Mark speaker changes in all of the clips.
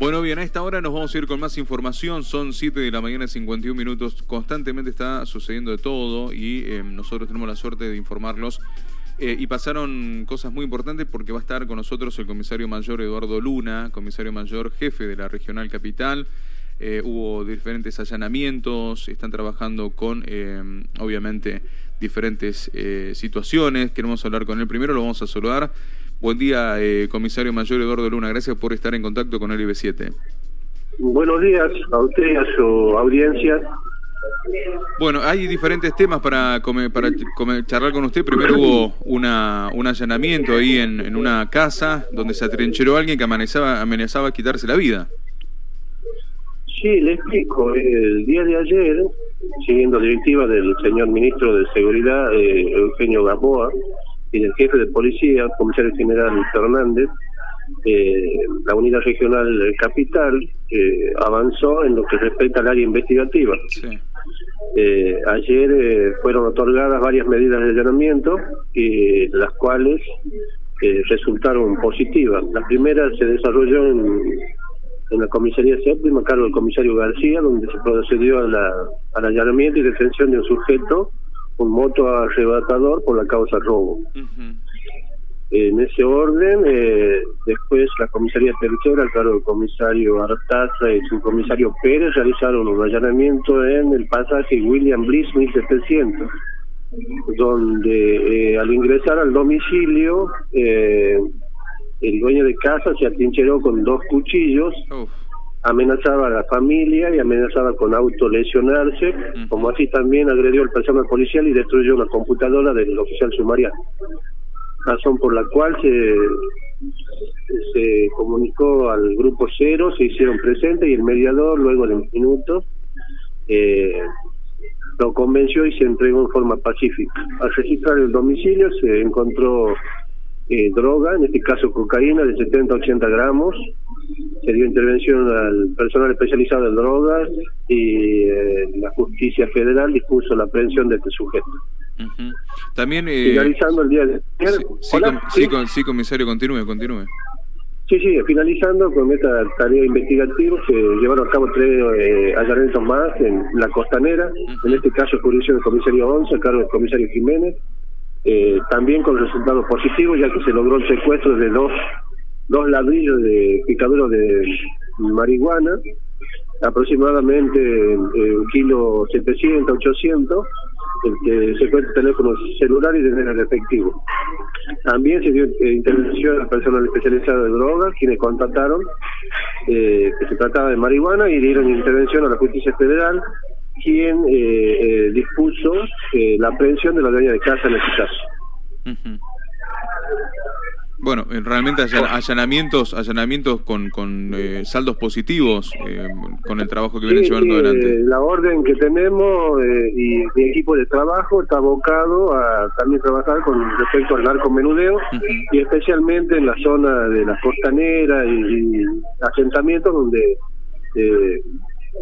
Speaker 1: Bueno, bien, a esta hora nos vamos a ir con más información. Son 7 de la mañana, 51 minutos. Constantemente está sucediendo de todo y eh, nosotros tenemos la suerte de informarlos. Eh, y pasaron cosas muy importantes porque va a estar con nosotros el comisario mayor Eduardo Luna, comisario mayor jefe de la Regional Capital. Eh, hubo diferentes allanamientos, están trabajando con, obviamente, diferentes situaciones. Queremos hablar con él primero, lo vamos a saludar. Buen día, eh, comisario mayor Eduardo Luna. Gracias por estar en contacto con el IB7.
Speaker 2: Buenos días a usted a su audiencia.
Speaker 1: Bueno, hay diferentes temas para, para charlar con usted. Primero hubo una, un allanamiento ahí en, una casa donde se atrincheró alguien que amenazaba, amenazaba quitarse la vida.
Speaker 2: Sí, le explico. El día de ayer, siguiendo directiva del señor ministro de Seguridad, eh, Eugenio Gamboa, y del jefe de policía, comisario general Fernández, eh, la unidad regional capital eh, avanzó en lo que respecta al área investigativa. Eh, ayer fueron otorgadas varias medidas de allanamiento, las cuales resultaron positivas. La primera se desarrolló en, en la comisaría séptima, a cargo del comisario García, donde se procedió a la, al allanamiento y detención de un sujeto un moto arrebatador por la causa robo. En ese orden, eh, después la comisaría tercera, al cargo del comisario Artaza y su comisario Pérez, realizaron un allanamiento en el pasaje William Bliss 1700, donde eh, al ingresar al domicilio, eh, el dueño de casa se atrincheró con dos cuchillos amenazaba a la familia y amenazaba con autolesionarse, como así también agredió al personal policial y destruyó una computadora del oficial sumarial. Razón por la cual se, se comunicó al grupo cero, se hicieron presentes y el mediador, luego de un minuto, eh, lo convenció y se entregó en forma pacífica. Al registrar el domicilio se encontró eh, droga, en este caso cocaína de 70 a 80 gramos, se dio intervención al personal especializado en drogas y eh, la justicia federal dispuso la aprehensión de este sujeto.
Speaker 1: También
Speaker 2: eh, finalizando el día de
Speaker 1: sí, sí, comisario, continúe, continúe.
Speaker 2: Sí, sí, finalizando con esta tarea investigativa, se llevaron a cabo tres eh, allanamientos más en la costanera, en este caso jurisdicción del comisario 11, a cargo del comisario Jiménez, eh, también con resultados positivos, ya que se logró el secuestro de dos dos ladrillos de picadero de marihuana, aproximadamente eh, un kilo 700, 800, el que se cuenta teléfonos celulares y dinero efectivo. También se dio eh, intervención al personal especializado de drogas, quienes contactaron eh, que se trataba de marihuana y dieron intervención a la justicia federal, quien dispuso la aprehensión de la dueña de casa en este caso.
Speaker 1: Bueno, eh, realmente allanamientos, allanamientos con, con eh, saldos positivos eh, con el trabajo que viene llevando adelante.
Speaker 2: La orden que tenemos y mi equipo de trabajo está abocado a también trabajar con respecto al narcomenudeo y especialmente en la zona de la costanera y, asentamientos donde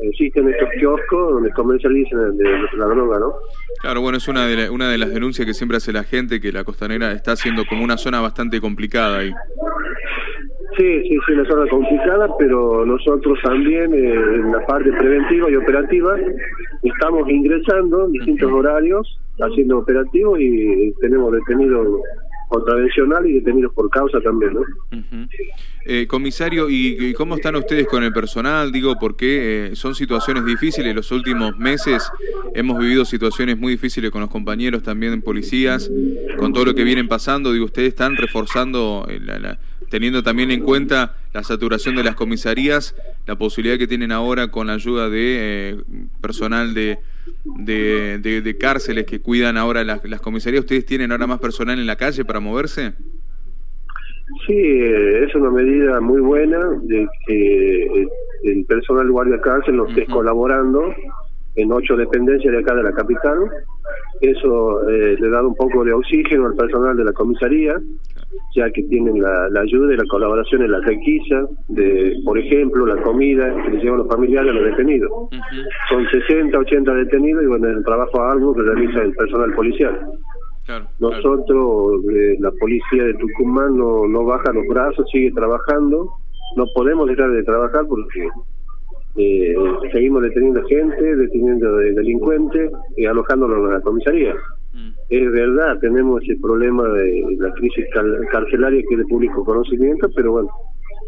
Speaker 2: existen estos kioscos donde comercializan de, la droga, ¿no?
Speaker 1: Claro, bueno, es una de, una de las denuncias que siempre hace la gente, que la costanera está siendo como una zona bastante complicada ahí.
Speaker 2: Sí, sí, sí, una zona complicada, pero nosotros también eh, en la parte preventiva y operativa estamos ingresando en distintos horarios, haciendo operativos y tenemos detenidos contravencional y detenidos por causa también, ¿no?
Speaker 1: eh, comisario, ¿y, cómo están ustedes con el personal? Digo, porque eh, son situaciones difíciles. Los últimos meses hemos vivido situaciones muy difíciles con los compañeros también policías, con todo lo que vienen pasando. Digo, ustedes están reforzando, eh, teniendo también en cuenta la saturación de las comisarías, la posibilidad que tienen ahora con la ayuda de eh, personal de de, de, cárceles que cuidan ahora las, las comisarías, ¿ustedes tienen ahora más personal en la calle para moverse?
Speaker 2: Sí, eh, es una medida muy buena de que eh, el personal guardia cárcel nos esté colaborando en ocho dependencias de acá de la capital. Eso eh, le da un poco de oxígeno al personal de la comisaría, ya que tienen la, ayuda y la colaboración en la requisa de, por ejemplo, la comida que les llevan los familiares a los detenidos. Son 60, 80 detenidos y bueno, el trabajo algo que realiza el personal policial. Nosotros, eh, la policía de Tucumán, no, no baja los brazos, sigue trabajando no podemos dejar de trabajar porque eh, seguimos deteniendo gente, deteniendo delincuentes y alojándolos en la comisaría. Es verdad, tenemos ese problema de la crisis carcelaria que es de público conocimiento, pero bueno,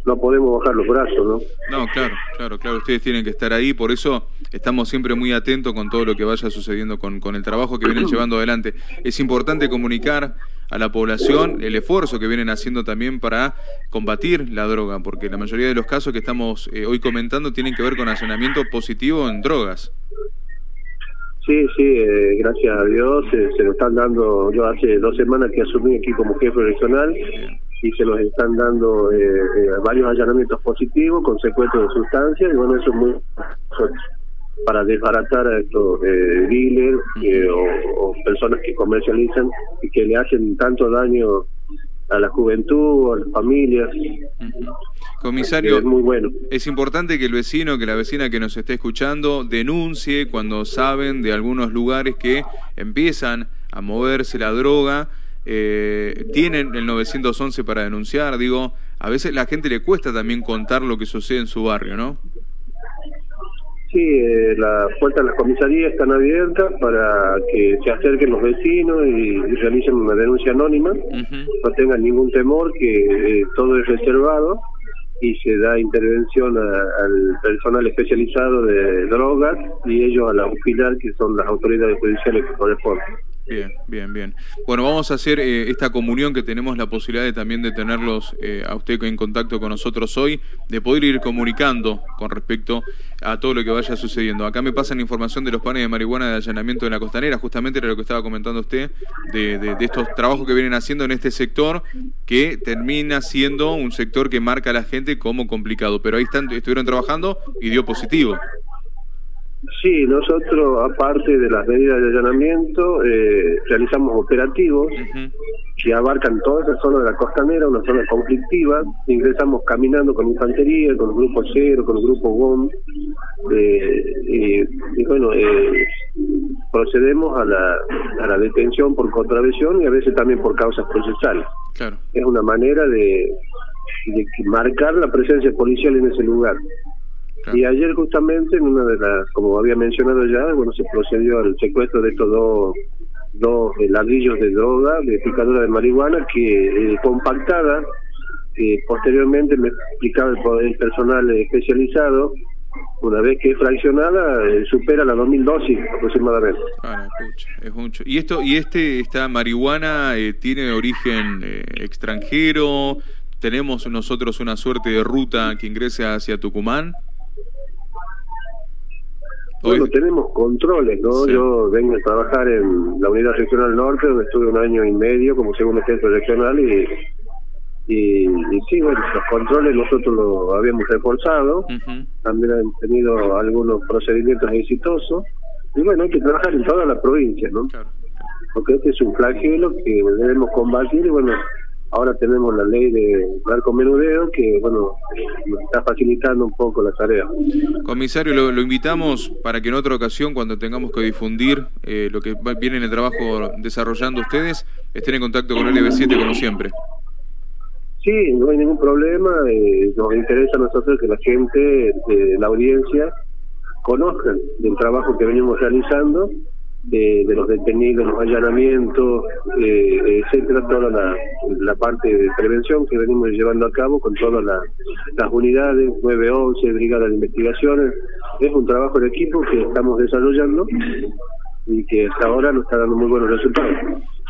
Speaker 2: no podemos bajar los brazos, ¿no?
Speaker 1: No, claro, claro, claro, ustedes tienen que estar ahí, por eso estamos siempre muy atentos con todo lo que vaya sucediendo con, con el trabajo que vienen llevando adelante. Es importante comunicar a la población el esfuerzo que vienen haciendo también para combatir la droga, porque la mayoría de los casos que estamos eh, hoy comentando tienen que ver con allanamiento positivo en drogas.
Speaker 2: Sí, sí, eh, gracias a Dios eh, se lo están dando, yo hace dos semanas que asumí aquí como jefe regional y se los están dando varios allanamientos positivos con secuestro de sustancias y bueno, eso es muy para desbaratar a estos eh, dealers eh, o, personas que comercializan y que le hacen tanto daño a la juventud, a las familias.
Speaker 1: Comisario, es muy bueno. Es importante que el vecino, que la vecina que nos esté escuchando, denuncie cuando saben de algunos lugares que empiezan a moverse la droga. Eh, tienen el 911 para denunciar. Digo, a veces la gente le cuesta también contar lo que sucede en su barrio, ¿no?
Speaker 2: Sí, eh, las puertas de las comisarías están abiertas para que se acerquen los vecinos y, realicen una denuncia anónima, no tengan ningún temor, que eh, todo es reservado y se da intervención al personal especializado de drogas y ellos a la UFILAR, que son las autoridades judiciales que corresponden.
Speaker 1: Bien, bien, bien. Bueno, vamos a hacer eh, esta comunión que tenemos la posibilidad de también de tenerlos eh, a usted en contacto con nosotros hoy, de poder ir comunicando con respecto a todo lo que vaya sucediendo. Acá me pasan información de los panes de marihuana de allanamiento en la costanera, justamente era lo que estaba comentando usted, de, de, de estos trabajos que vienen haciendo en este sector, que termina siendo un sector que marca a la gente como complicado. Pero ahí están, estuvieron trabajando y dio positivo.
Speaker 2: Sí, nosotros, aparte de las medidas de allanamiento, eh, realizamos operativos que abarcan toda esa zona de la costanera, una zona conflictiva. Ingresamos caminando con infantería, con el grupo cero, con el grupo GOM. Eh, y, bueno, eh, procedemos a la, a la detención por contravención y a veces también por causas procesales. Claro. Es una manera de, de marcar la presencia policial en ese lugar. Y ayer justamente en una de las, como había mencionado ya, bueno, se procedió al secuestro de estos dos, dos eh, ladrillos de droga, de picadura de marihuana, que eh, compactada, que posteriormente me explicaba el, personal especializado, una vez que es fraccionada, eh, supera la 2000 dosis aproximadamente.
Speaker 1: Ah, es mucho. ¿Y, esto, y este, esta marihuana tiene origen extranjero? ¿Tenemos nosotros una suerte de ruta que ingrese hacia Tucumán?
Speaker 2: Bueno, tenemos controles, ¿no? Yo vengo a trabajar en la Unidad Regional Norte, donde estuve un año y medio como segundo jefe regional y, y, sí, bueno, los controles nosotros los habíamos reforzado, también han tenido algunos procedimientos exitosos. Y bueno, hay que trabajar en toda la provincia, ¿no? Porque este es un flagelo que debemos combatir y bueno, Ahora tenemos la ley de menudeo que, bueno, nos está facilitando un poco la tarea.
Speaker 1: Comisario, lo, invitamos para que en otra ocasión, cuando tengamos que difundir eh, lo que viene en el trabajo desarrollando ustedes, estén en contacto con el LB7 como siempre.
Speaker 2: Sí, no hay ningún problema. Eh, nos interesa a nosotros que la gente, la audiencia, conozcan del trabajo que venimos realizando de, los detenidos, los allanamientos, eh, etcétera, toda la, la, parte de prevención que venimos llevando a cabo con todas las unidades, 911, Brigada de Investigaciones. Es un trabajo de equipo que estamos desarrollando y que hasta ahora nos está dando muy buenos resultados.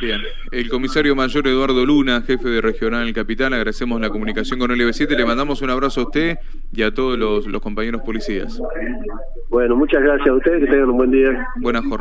Speaker 1: Bien, el comisario mayor Eduardo Luna, jefe de Regional Capital, agradecemos la comunicación con el 7 le mandamos un abrazo a usted y a todos los, los compañeros policías.
Speaker 2: Bueno, muchas gracias a ustedes, que tengan un buen día.
Speaker 1: Buena jornada.